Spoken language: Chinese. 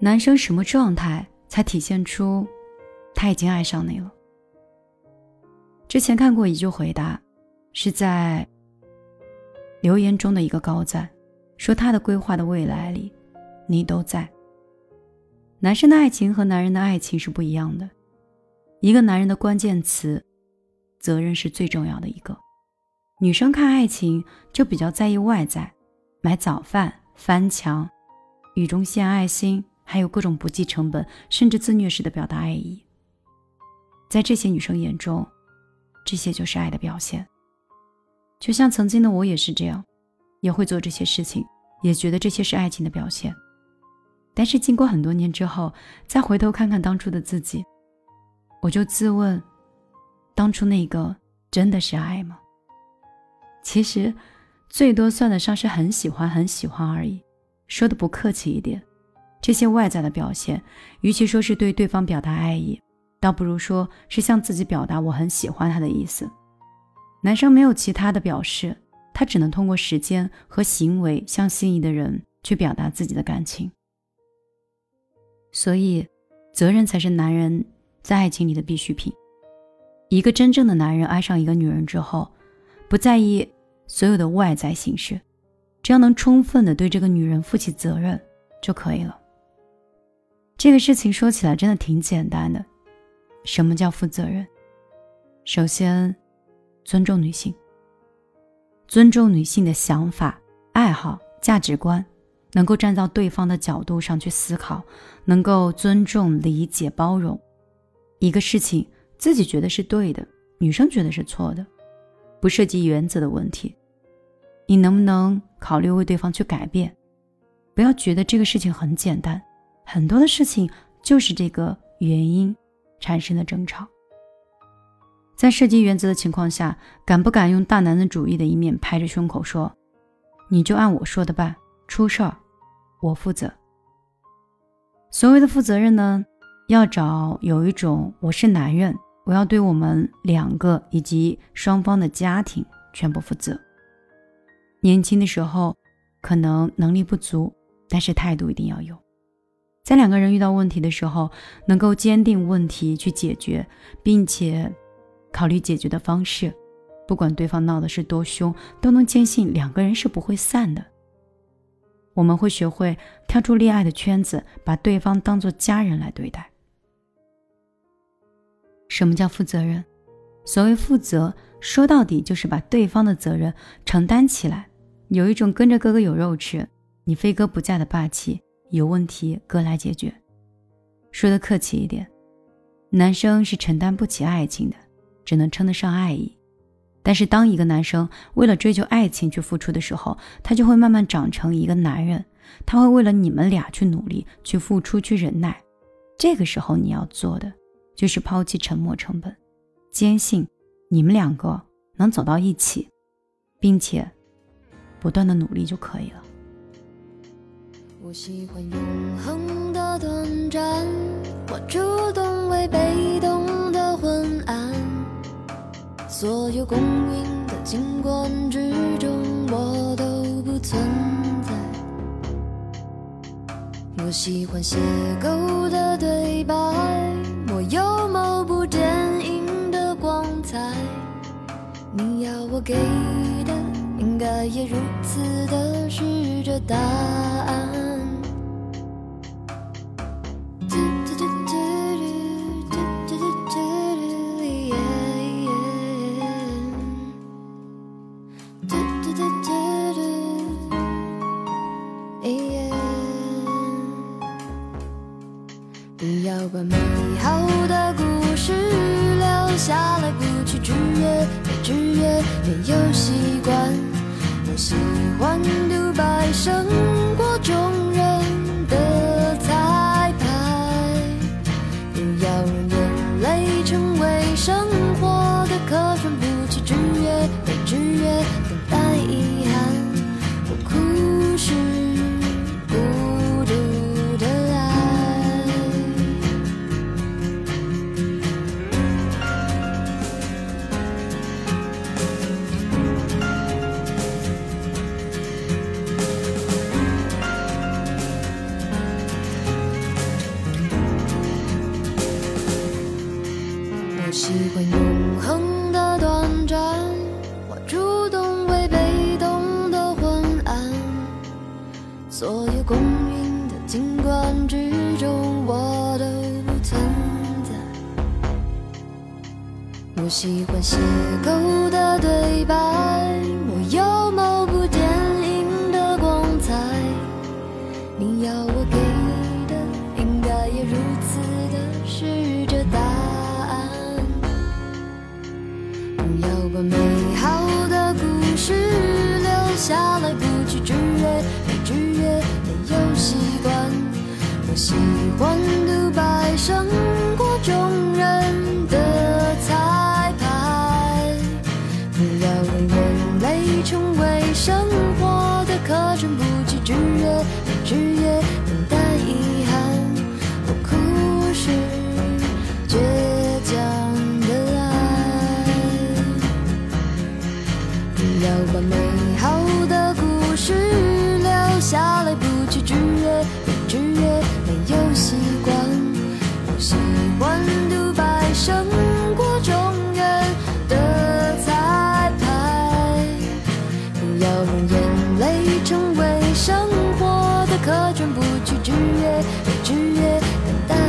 男生什么状态才体现出他已经爱上你了？之前看过一句回答，是在留言中的一个高赞，说他的规划的未来里，你都在。男生的爱情和男人的爱情是不一样的，一个男人的关键词，责任是最重要的一个。女生看爱情就比较在意外在，买早饭、翻墙、雨中献爱心，还有各种不计成本甚至自虐式的表达爱意。在这些女生眼中。这些就是爱的表现，就像曾经的我也是这样，也会做这些事情，也觉得这些是爱情的表现。但是经过很多年之后，再回头看看当初的自己，我就自问：当初那个真的是爱吗？其实，最多算得上是很喜欢、很喜欢而已。说的不客气一点，这些外在的表现，与其说是对对方表达爱意。倒不如说是向自己表达我很喜欢他的意思。男生没有其他的表示，他只能通过时间和行为向心仪的人去表达自己的感情。所以，责任才是男人在爱情里的必需品。一个真正的男人爱上一个女人之后，不在意所有的外在形式，只要能充分的对这个女人负起责任就可以了。这个事情说起来真的挺简单的。什么叫负责任？首先，尊重女性，尊重女性的想法、爱好、价值观，能够站到对方的角度上去思考，能够尊重、理解、包容。一个事情自己觉得是对的，女生觉得是错的，不涉及原则的问题，你能不能考虑为对方去改变？不要觉得这个事情很简单，很多的事情就是这个原因。产生的争吵，在涉及原则的情况下，敢不敢用大男子主义的一面拍着胸口说：“你就按我说的办，出事儿我负责。”所谓的负责任呢，要找有一种我是男人，我要对我们两个以及双方的家庭全部负责。年轻的时候可能能力不足，但是态度一定要有。在两个人遇到问题的时候，能够坚定问题去解决，并且考虑解决的方式，不管对方闹的是多凶，都能坚信两个人是不会散的。我们会学会跳出恋爱的圈子，把对方当做家人来对待。什么叫负责任？所谓负责，说到底就是把对方的责任承担起来，有一种跟着哥哥有肉吃，你非哥不嫁的霸气。有问题，哥来解决。说的客气一点，男生是承担不起爱情的，只能称得上爱意。但是，当一个男生为了追求爱情去付出的时候，他就会慢慢长成一个男人。他会为了你们俩去努力、去付出、去忍耐。这个时候，你要做的就是抛弃沉默成本，坚信你们两个能走到一起，并且不断的努力就可以了。我喜欢永恒的短暂，我主动为被动的昏暗。所有公允的景观之中，我都不存在。我喜欢邂逅的对白，我有某部电影的光彩。你要我给的，应该也如此的是这答案。把美好的故事留下来，不去制约，被制约，没有习惯，我喜欢独白生。喜欢永恒的短暂，我主动为被动的昏暗。所有公允的景观之中，我都不存在。我喜欢邂逅的对白，我美好的故事留下来，不去制约，被制约，没有习惯。我喜欢不去制约被制约等待。